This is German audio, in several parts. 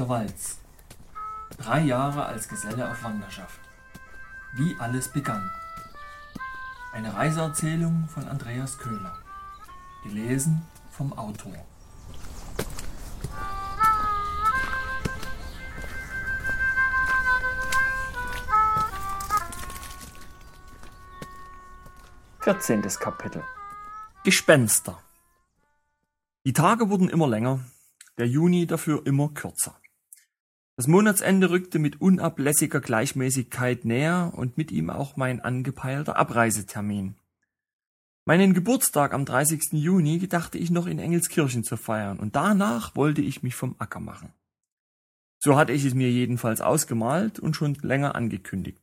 der Walz. Drei Jahre als Geselle auf Wanderschaft. Wie alles begann. Eine Reiseerzählung von Andreas Köhler. Gelesen vom Autor. Vierzehntes Kapitel. Gespenster. Die Tage wurden immer länger, der Juni dafür immer kürzer. Das Monatsende rückte mit unablässiger Gleichmäßigkeit näher und mit ihm auch mein angepeilter Abreisetermin. Meinen Geburtstag am 30. Juni gedachte ich noch in Engelskirchen zu feiern und danach wollte ich mich vom Acker machen. So hatte ich es mir jedenfalls ausgemalt und schon länger angekündigt.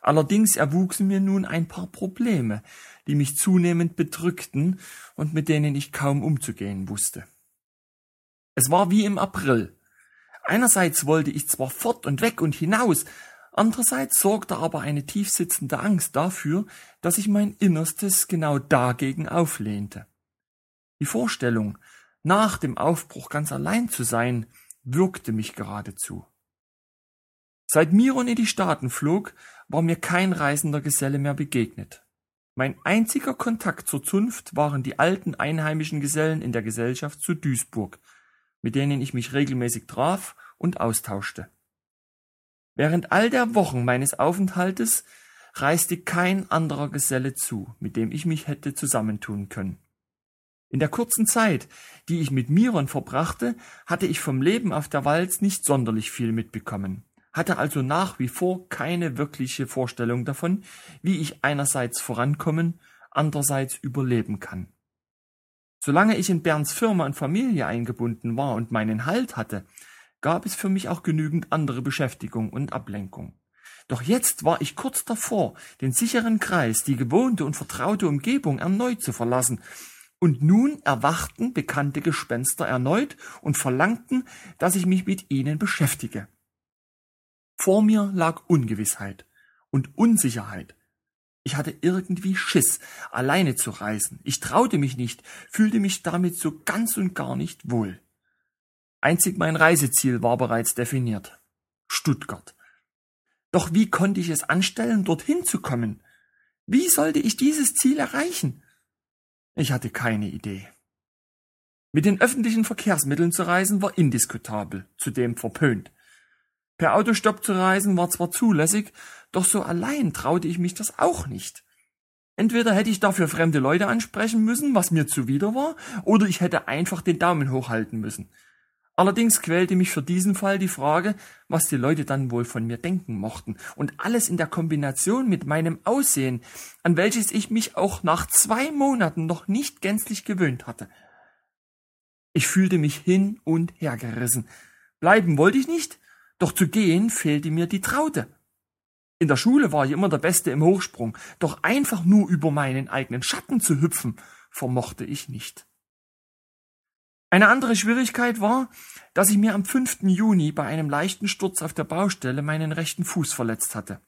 Allerdings erwuchsen mir nun ein paar Probleme, die mich zunehmend bedrückten und mit denen ich kaum umzugehen wusste. Es war wie im April. Einerseits wollte ich zwar fort und weg und hinaus, andererseits sorgte aber eine tiefsitzende Angst dafür, dass ich mein Innerstes genau dagegen auflehnte. Die Vorstellung, nach dem Aufbruch ganz allein zu sein, würgte mich geradezu. Seit Miron in die Staaten flog, war mir kein reisender Geselle mehr begegnet. Mein einziger Kontakt zur Zunft waren die alten einheimischen Gesellen in der Gesellschaft zu Duisburg, mit denen ich mich regelmäßig traf und austauschte. Während all der Wochen meines Aufenthaltes reiste kein anderer Geselle zu, mit dem ich mich hätte zusammentun können. In der kurzen Zeit, die ich mit Miron verbrachte, hatte ich vom Leben auf der Walz nicht sonderlich viel mitbekommen, hatte also nach wie vor keine wirkliche Vorstellung davon, wie ich einerseits vorankommen, andererseits überleben kann. Solange ich in Bernds Firma und Familie eingebunden war und meinen Halt hatte, gab es für mich auch genügend andere Beschäftigung und Ablenkung. Doch jetzt war ich kurz davor, den sicheren Kreis, die gewohnte und vertraute Umgebung erneut zu verlassen, und nun erwachten bekannte Gespenster erneut und verlangten, dass ich mich mit ihnen beschäftige. Vor mir lag Ungewissheit und Unsicherheit, ich hatte irgendwie Schiss, alleine zu reisen. Ich traute mich nicht, fühlte mich damit so ganz und gar nicht wohl. Einzig mein Reiseziel war bereits definiert. Stuttgart. Doch wie konnte ich es anstellen, dorthin zu kommen? Wie sollte ich dieses Ziel erreichen? Ich hatte keine Idee. Mit den öffentlichen Verkehrsmitteln zu reisen war indiskutabel, zudem verpönt. Per Autostopp zu reisen war zwar zulässig, doch so allein traute ich mich das auch nicht. Entweder hätte ich dafür fremde Leute ansprechen müssen, was mir zuwider war, oder ich hätte einfach den Daumen hochhalten müssen. Allerdings quälte mich für diesen Fall die Frage, was die Leute dann wohl von mir denken mochten, und alles in der Kombination mit meinem Aussehen, an welches ich mich auch nach zwei Monaten noch nicht gänzlich gewöhnt hatte. Ich fühlte mich hin und her gerissen. Bleiben wollte ich nicht, doch zu gehen fehlte mir die Traute. In der Schule war ich immer der Beste im Hochsprung, doch einfach nur über meinen eigenen Schatten zu hüpfen, vermochte ich nicht. Eine andere Schwierigkeit war, dass ich mir am 5. Juni bei einem leichten Sturz auf der Baustelle meinen rechten Fuß verletzt hatte.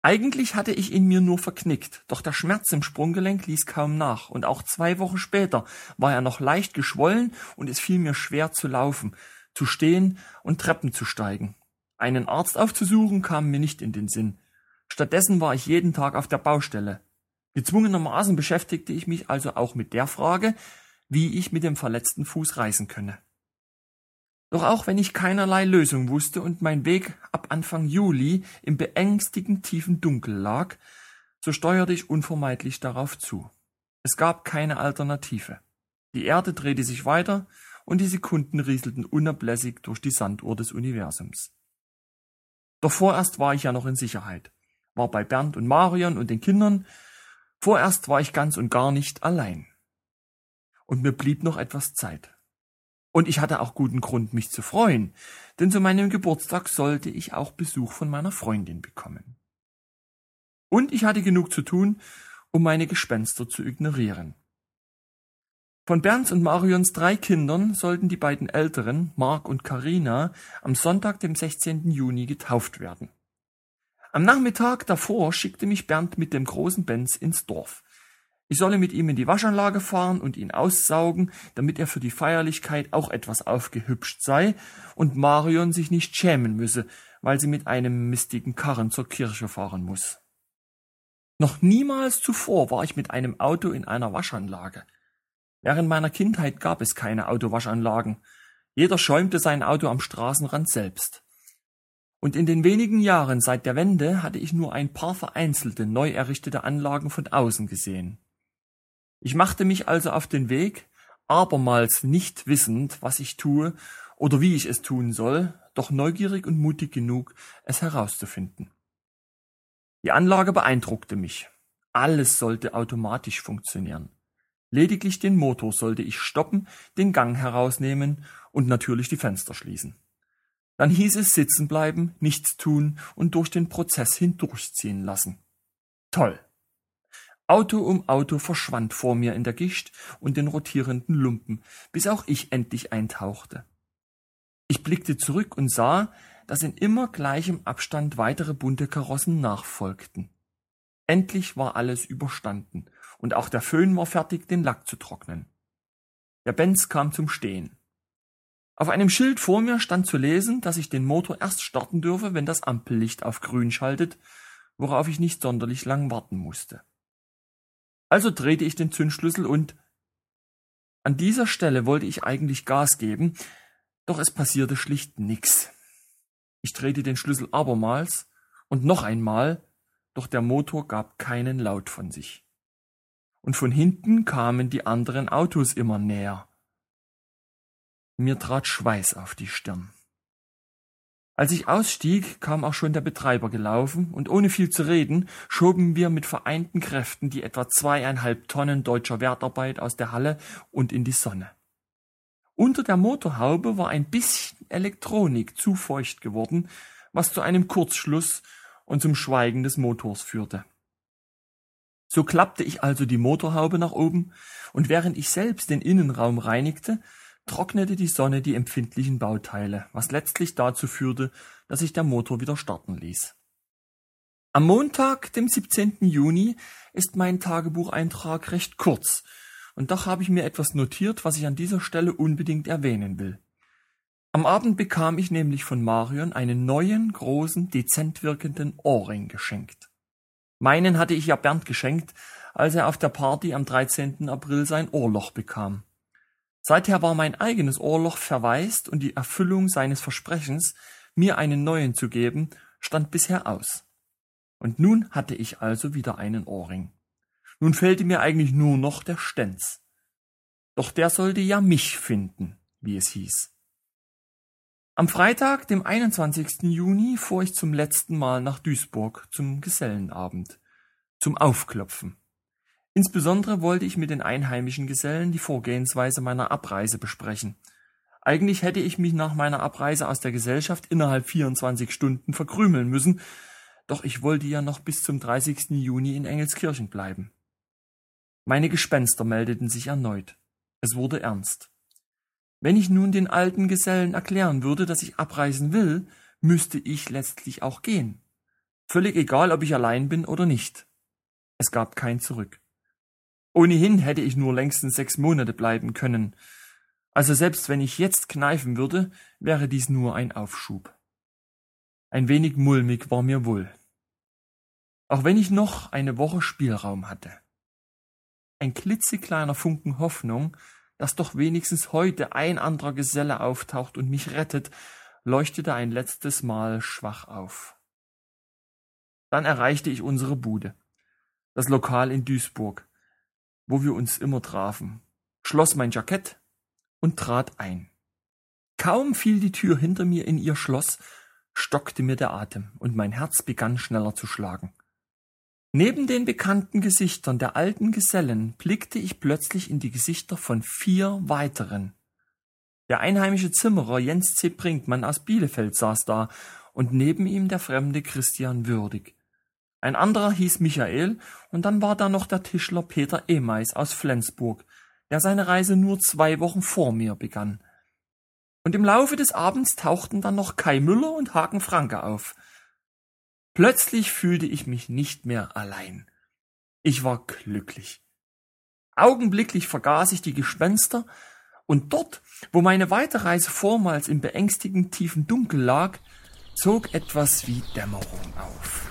Eigentlich hatte ich ihn mir nur verknickt, doch der Schmerz im Sprunggelenk ließ kaum nach, und auch zwei Wochen später war er noch leicht geschwollen und es fiel mir schwer zu laufen, zu stehen und Treppen zu steigen. Einen Arzt aufzusuchen kam mir nicht in den Sinn. Stattdessen war ich jeden Tag auf der Baustelle. Gezwungenermaßen beschäftigte ich mich also auch mit der Frage, wie ich mit dem verletzten Fuß reisen könne. Doch auch wenn ich keinerlei Lösung wusste und mein Weg ab Anfang Juli im beängstigend tiefen Dunkel lag, so steuerte ich unvermeidlich darauf zu. Es gab keine Alternative. Die Erde drehte sich weiter und die Sekunden rieselten unablässig durch die Sanduhr des Universums. Doch vorerst war ich ja noch in Sicherheit, war bei Bernd und Marion und den Kindern, vorerst war ich ganz und gar nicht allein. Und mir blieb noch etwas Zeit. Und ich hatte auch guten Grund, mich zu freuen, denn zu meinem Geburtstag sollte ich auch Besuch von meiner Freundin bekommen. Und ich hatte genug zu tun, um meine Gespenster zu ignorieren. Von Bernds und Marions drei Kindern sollten die beiden älteren, Mark und Karina, am Sonntag, dem 16. Juni getauft werden. Am Nachmittag davor schickte mich Bernd mit dem großen Benz ins Dorf. Ich solle mit ihm in die Waschanlage fahren und ihn aussaugen, damit er für die Feierlichkeit auch etwas aufgehübscht sei und Marion sich nicht schämen müsse, weil sie mit einem mistigen Karren zur Kirche fahren muss. Noch niemals zuvor war ich mit einem Auto in einer Waschanlage. Während meiner Kindheit gab es keine Autowaschanlagen. Jeder schäumte sein Auto am Straßenrand selbst. Und in den wenigen Jahren seit der Wende hatte ich nur ein paar vereinzelte neu errichtete Anlagen von außen gesehen. Ich machte mich also auf den Weg, abermals nicht wissend, was ich tue oder wie ich es tun soll, doch neugierig und mutig genug, es herauszufinden. Die Anlage beeindruckte mich. Alles sollte automatisch funktionieren. Lediglich den Motor sollte ich stoppen, den Gang herausnehmen und natürlich die Fenster schließen. Dann hieß es sitzen bleiben, nichts tun und durch den Prozess hindurchziehen lassen. Toll. Auto um Auto verschwand vor mir in der Gischt und den rotierenden Lumpen, bis auch ich endlich eintauchte. Ich blickte zurück und sah, dass in immer gleichem Abstand weitere bunte Karossen nachfolgten. Endlich war alles überstanden, und auch der Föhn war fertig, den Lack zu trocknen. Der Benz kam zum Stehen. Auf einem Schild vor mir stand zu lesen, dass ich den Motor erst starten dürfe, wenn das Ampellicht auf grün schaltet, worauf ich nicht sonderlich lang warten musste. Also drehte ich den Zündschlüssel und an dieser Stelle wollte ich eigentlich Gas geben, doch es passierte schlicht nix. Ich drehte den Schlüssel abermals und noch einmal, doch der Motor gab keinen Laut von sich. Und von hinten kamen die anderen Autos immer näher. Mir trat Schweiß auf die Stirn. Als ich ausstieg, kam auch schon der Betreiber gelaufen, und ohne viel zu reden, schoben wir mit vereinten Kräften die etwa zweieinhalb Tonnen deutscher Wertarbeit aus der Halle und in die Sonne. Unter der Motorhaube war ein bisschen Elektronik zu feucht geworden, was zu einem Kurzschluss und zum Schweigen des Motors führte. So klappte ich also die Motorhaube nach oben, und während ich selbst den Innenraum reinigte, trocknete die Sonne die empfindlichen Bauteile, was letztlich dazu führte, dass sich der Motor wieder starten ließ. Am Montag, dem 17. Juni, ist mein Tagebucheintrag recht kurz, und doch habe ich mir etwas notiert, was ich an dieser Stelle unbedingt erwähnen will. Am Abend bekam ich nämlich von Marion einen neuen, großen, dezent wirkenden Ohrring geschenkt. Meinen hatte ich ja Bernd geschenkt, als er auf der Party am 13. April sein Ohrloch bekam. Seither war mein eigenes Ohrloch verwaist und die Erfüllung seines Versprechens, mir einen neuen zu geben, stand bisher aus. Und nun hatte ich also wieder einen Ohrring. Nun fehlte mir eigentlich nur noch der Stenz. Doch der sollte ja mich finden, wie es hieß. Am Freitag, dem 21. Juni, fuhr ich zum letzten Mal nach Duisburg zum Gesellenabend, zum Aufklopfen. Insbesondere wollte ich mit den einheimischen Gesellen die Vorgehensweise meiner Abreise besprechen. Eigentlich hätte ich mich nach meiner Abreise aus der Gesellschaft innerhalb 24 Stunden verkrümeln müssen, doch ich wollte ja noch bis zum 30. Juni in Engelskirchen bleiben. Meine Gespenster meldeten sich erneut. Es wurde ernst. Wenn ich nun den alten Gesellen erklären würde, dass ich abreisen will, müsste ich letztlich auch gehen. Völlig egal, ob ich allein bin oder nicht. Es gab kein Zurück. Ohnehin hätte ich nur längstens sechs Monate bleiben können. Also selbst wenn ich jetzt kneifen würde, wäre dies nur ein Aufschub. Ein wenig mulmig war mir wohl. Auch wenn ich noch eine Woche Spielraum hatte. Ein klitzekleiner Funken Hoffnung, dass doch wenigstens heute ein anderer Geselle auftaucht und mich rettet, leuchtete ein letztes Mal schwach auf. Dann erreichte ich unsere Bude, das Lokal in Duisburg, wo wir uns immer trafen, schloss mein Jackett und trat ein. Kaum fiel die Tür hinter mir in ihr Schloss, stockte mir der Atem und mein Herz begann schneller zu schlagen. Neben den bekannten Gesichtern der alten Gesellen blickte ich plötzlich in die Gesichter von vier weiteren. Der einheimische Zimmerer Jens C. Brinkmann aus Bielefeld saß da und neben ihm der fremde Christian Würdig. Ein anderer hieß Michael, und dann war da noch der Tischler Peter Emeis aus Flensburg, der seine Reise nur zwei Wochen vor mir begann. Und im Laufe des Abends tauchten dann noch Kai Müller und Hagen Franke auf. Plötzlich fühlte ich mich nicht mehr allein. Ich war glücklich. Augenblicklich vergaß ich die Gespenster, und dort, wo meine Weiterreise vormals im beängstigend tiefen Dunkel lag, zog etwas wie Dämmerung auf.